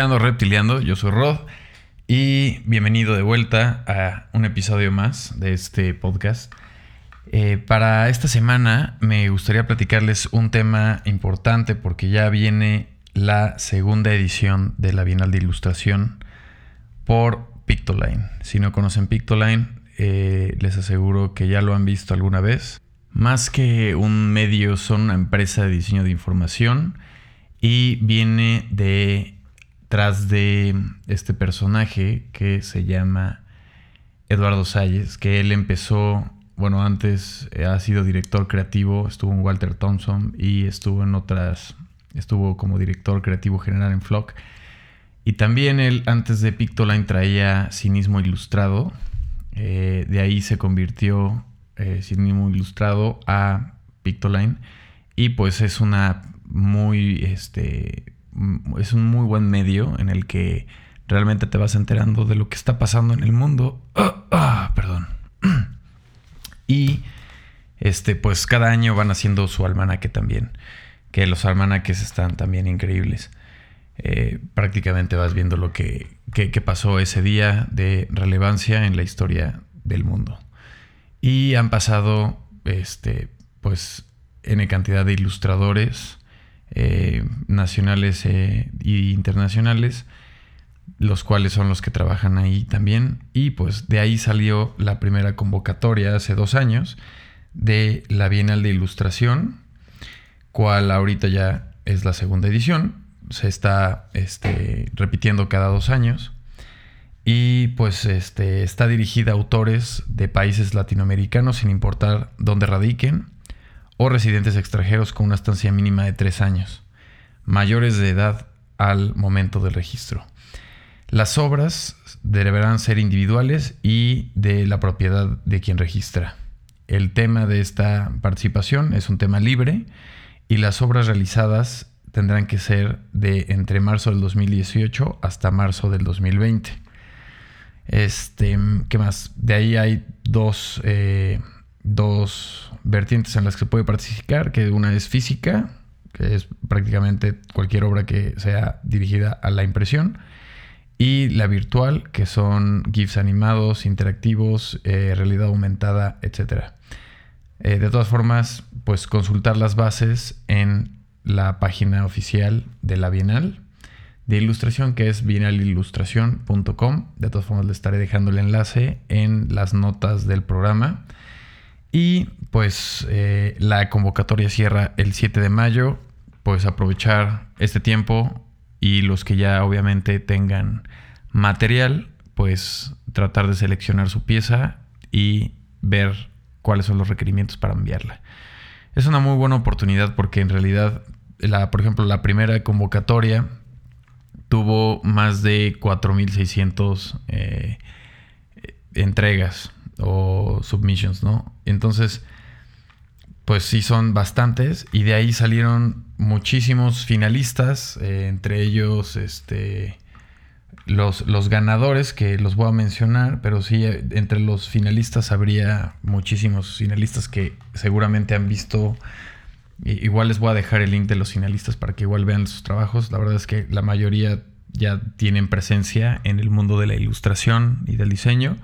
escuchando Reptiliando, yo soy Rod y bienvenido de vuelta a un episodio más de este podcast. Eh, para esta semana me gustaría platicarles un tema importante porque ya viene la segunda edición de la Bienal de Ilustración por Pictoline. Si no conocen Pictoline, eh, les aseguro que ya lo han visto alguna vez. Más que un medio, son una empresa de diseño de información y viene de tras de este personaje que se llama Eduardo Salles, que él empezó, bueno, antes eh, ha sido director creativo, estuvo en Walter Thompson y estuvo en otras, estuvo como director creativo general en Flock. Y también él antes de Pictoline traía cinismo ilustrado, eh, de ahí se convirtió eh, cinismo ilustrado a Pictoline y pues es una muy, este, es un muy buen medio en el que realmente te vas enterando de lo que está pasando en el mundo. Ah, perdón. y este, pues cada año van haciendo su almanaque también. Que los almanaques están también increíbles. Eh, prácticamente vas viendo lo que, que, pasó ese día de relevancia en la historia del mundo. Y han pasado, este, pues, N cantidad de ilustradores eh, nacionales e internacionales, los cuales son los que trabajan ahí también. Y pues de ahí salió la primera convocatoria hace dos años de la Bienal de Ilustración, cual ahorita ya es la segunda edición. Se está este, repitiendo cada dos años. Y pues este, está dirigida a autores de países latinoamericanos sin importar dónde radiquen o residentes extranjeros con una estancia mínima de tres años, mayores de edad al momento del registro. Las obras deberán ser individuales y de la propiedad de quien registra. El tema de esta participación es un tema libre y las obras realizadas tendrán que ser de entre marzo del 2018 hasta marzo del 2020. Este, ¿qué más? De ahí hay dos eh, dos vertientes en las que se puede participar, que una es física, que es prácticamente cualquier obra que sea dirigida a la impresión, y la virtual, que son GIFs animados, interactivos, eh, realidad aumentada, etc. Eh, de todas formas, pues consultar las bases en la página oficial de la Bienal de Ilustración, que es bienalilustración.com. De todas formas, le estaré dejando el enlace en las notas del programa. Y pues eh, la convocatoria cierra el 7 de mayo. Pues aprovechar este tiempo y los que ya obviamente tengan material, pues tratar de seleccionar su pieza y ver cuáles son los requerimientos para enviarla. Es una muy buena oportunidad porque en realidad, la, por ejemplo, la primera convocatoria tuvo más de 4.600 eh, entregas o submissions, ¿no? Entonces, pues sí son bastantes y de ahí salieron muchísimos finalistas, eh, entre ellos este, los, los, ganadores que los voy a mencionar, pero sí entre los finalistas habría muchísimos finalistas que seguramente han visto. Igual les voy a dejar el link de los finalistas para que igual vean sus trabajos. La verdad es que la mayoría ya tienen presencia en el mundo de la ilustración y del diseño.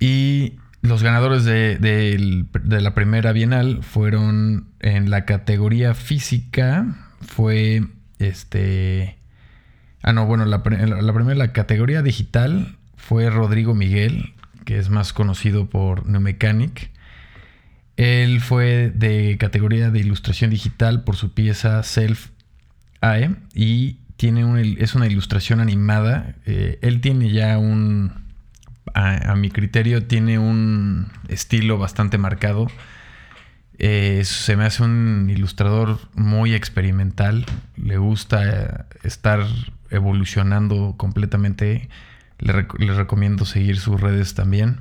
Y los ganadores de, la primera Bienal fueron en la categoría física. Fue este. Ah, no, bueno, la, la primera, la categoría digital fue Rodrigo Miguel, que es más conocido por New Mechanic. Él fue de categoría de ilustración digital por su pieza Self AE y tiene es una ilustración animada. Eh, él tiene ya un, a, mi criterio, tiene un estilo bastante marcado. Eh, se me hace un ilustrador muy experimental. Le gusta estar evolucionando completamente. Le, recomiendo seguir sus redes también.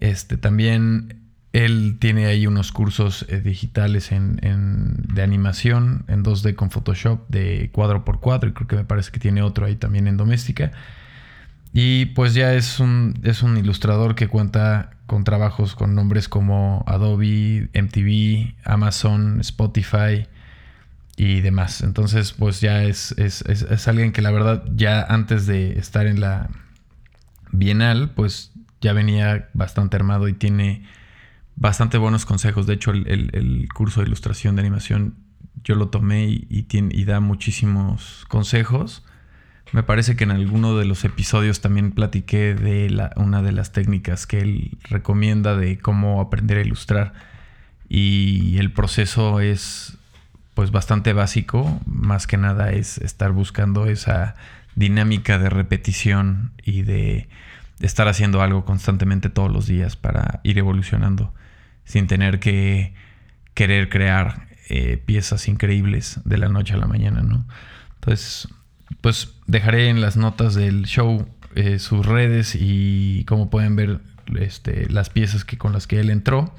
Este, también él tiene ahí unos cursos eh, digitales en, de animación en 2D con Photoshop de cuadro por cuadro y creo que me parece que tiene otro ahí también en doméstica. Y pues ya es un, es un ilustrador que cuenta con trabajos con nombres como Adobe, MTV, Amazon, Spotify y demás. Entonces, pues ya es, es, es, alguien que la verdad ya antes de estar en la Bienal, pues ya venía bastante armado y tiene bastante buenos consejos. De hecho, el, curso de ilustración de animación yo lo tomé y, tiene, y da muchísimos consejos. Me parece que en alguno de los episodios también platiqué de la, una de las técnicas que él recomienda de cómo aprender a ilustrar. Y el proceso es pues bastante básico, más que nada es estar buscando esa dinámica de repetición y de estar haciendo algo constantemente todos los días para ir evolucionando sin tener que querer crear eh, piezas increíbles de la noche a la mañana, ¿no? Entonces, pues dejaré en las notas del show eh, sus redes y como pueden ver este, las piezas que, con las que él entró.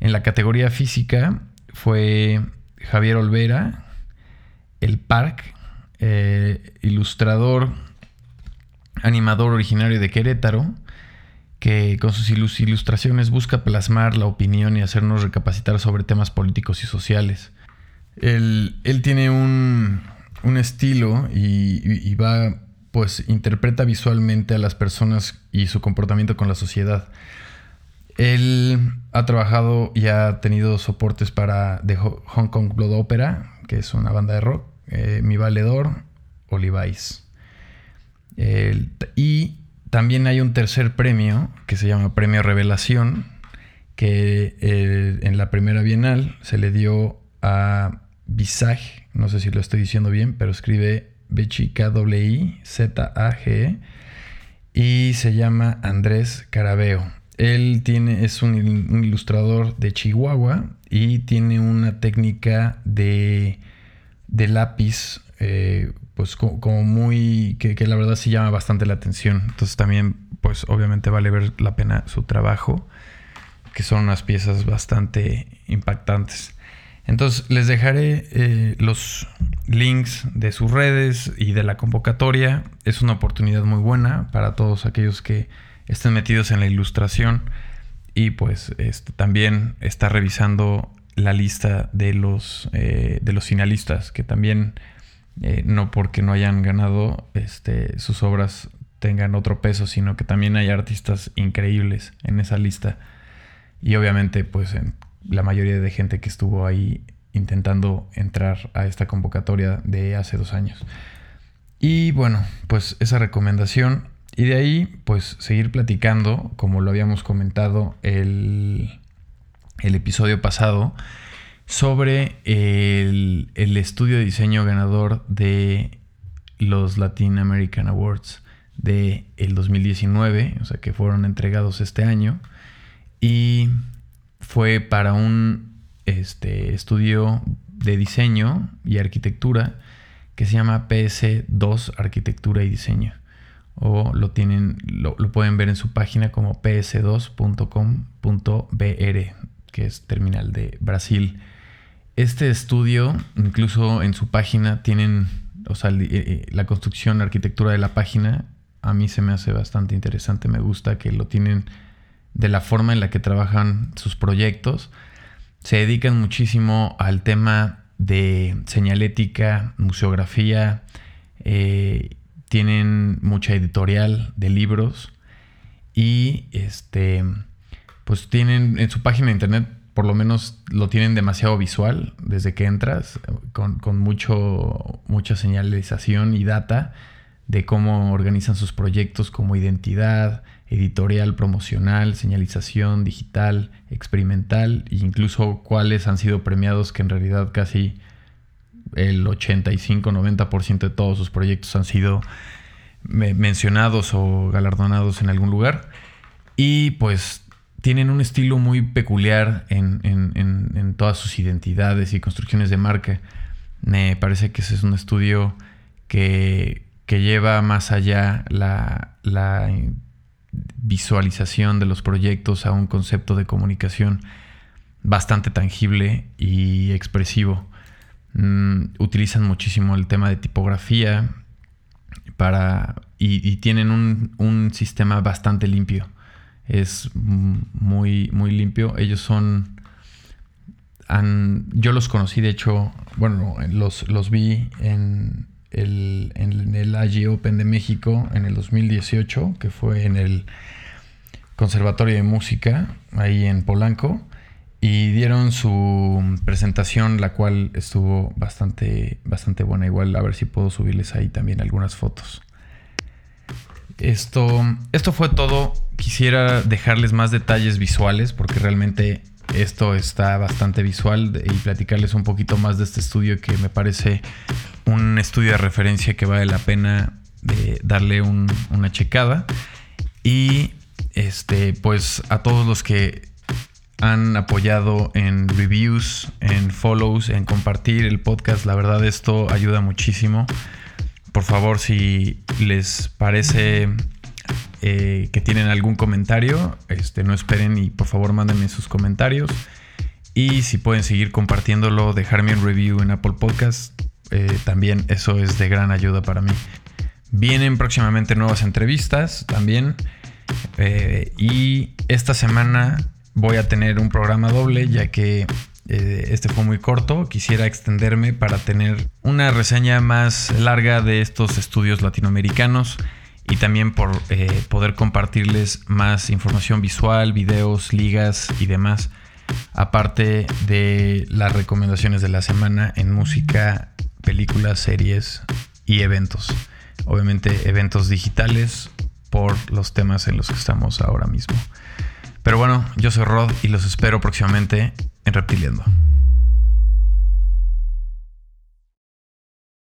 En la categoría física fue Javier Olvera, el Park, eh, ilustrador, animador originario de Querétaro, que con sus ilustraciones busca plasmar la opinión y hacernos recapacitar sobre temas políticos y sociales. Él, tiene un, estilo y, y, va, pues, interpreta visualmente a las personas y su comportamiento con la sociedad. Él ha trabajado y ha tenido soportes para The Hong Kong Blood Opera, que es una banda de rock, eh, Mi Valedor, Olivais. y también hay un tercer premio que se llama Premio Revelación, que eh, en la primera bienal se le dio a No sé si lo estoy diciendo bien, pero escribe B W I Z A G e, y se llama Andrés Carabeo. Él tiene, es un, ilustrador de Chihuahua y tiene una técnica de, de lápiz, eh, pues como, muy, que, la verdad sí llama bastante la atención. Entonces también, pues obviamente vale ver la pena su trabajo, que son unas piezas bastante impactantes. Entonces les dejaré eh, los links de sus redes y de la convocatoria. Es una oportunidad muy buena para todos aquellos que estén metidos en la ilustración y pues este, también está revisando la lista de los, eh, de los finalistas, que también eh, no porque no hayan ganado este, sus obras tengan otro peso, sino que también hay artistas increíbles en esa lista. Y obviamente pues la mayoría de gente que estuvo ahí intentando entrar a esta convocatoria de hace dos años. Y bueno, pues esa recomendación y de ahí, pues seguir platicando, como lo habíamos comentado el, el episodio pasado, sobre el, estudio de diseño ganador de los Latin American Awards de el 2019, o sea que fueron entregados este año y fue para un este, estudio de diseño y arquitectura que se llama PS2 Arquitectura y Diseño o lo tienen, lo, pueden ver en su página como ps2.com.br, que es terminal de Brasil. Este estudio, incluso en su página, tienen, o sea, eh, eh, la construcción, arquitectura de la página, a mí se me hace bastante interesante, me gusta que lo tienen de la forma en la que trabajan sus proyectos. Se dedican muchísimo al tema de señalética, museografía, eh, tienen mucha editorial de libros y este pues tienen en su página de internet por lo menos lo tienen demasiado visual desde que entras con, mucho mucha señalización y data de cómo organizan sus proyectos como identidad, editorial, promocional, señalización digital, experimental e incluso cuáles han sido premiados que en realidad casi el 85-90% de todos sus proyectos han sido mencionados o galardonados en algún lugar. Y pues tienen un estilo muy peculiar en, todas sus identidades y construcciones de marca. Me parece que ese es un estudio que, lleva más allá la, la, visualización de los proyectos a un concepto de comunicación bastante tangible y expresivo. Mm, utilizan muchísimo el tema de tipografía para, y, tienen un, sistema bastante limpio. Es muy, muy limpio. Ellos son han, yo los conocí, de hecho, bueno, los, los vi en el, en el AG Open de México en el 2018, que fue en el Conservatorio de Música, ahí en Polanco, y dieron su presentación, la cual estuvo bastante, bastante buena. Igual a ver si puedo subirles ahí también algunas fotos. Esto, esto fue todo. Quisiera dejarles más detalles visuales porque realmente esto está bastante visual y platicarles un poquito más de este estudio que me parece un estudio de referencia que vale la pena de darle una checada. Y este, pues a todos los que han apoyado en reviews, en follows, en compartir el podcast, la verdad esto ayuda muchísimo. Por favor, si les parece eh, que tienen algún comentario, este, no esperen y por favor mándenme sus comentarios. Y si pueden seguir compartiéndolo, dejarme un review en Apple Podcast, eh, también eso es de gran ayuda para mí. Vienen próximamente nuevas entrevistas también. Eh, y esta semana voy a tener un programa doble ya que este fue muy corto. Quisiera extenderme para tener una reseña más larga de estos estudios latinoamericanos y también por eh, poder compartirles más información visual, videos, ligas y demás, aparte de las recomendaciones de la semana en música, películas, series y eventos. Obviamente eventos digitales por los temas en los que estamos ahora mismo. Pero bueno, yo soy Rod y los espero próximamente en Reptiliendo.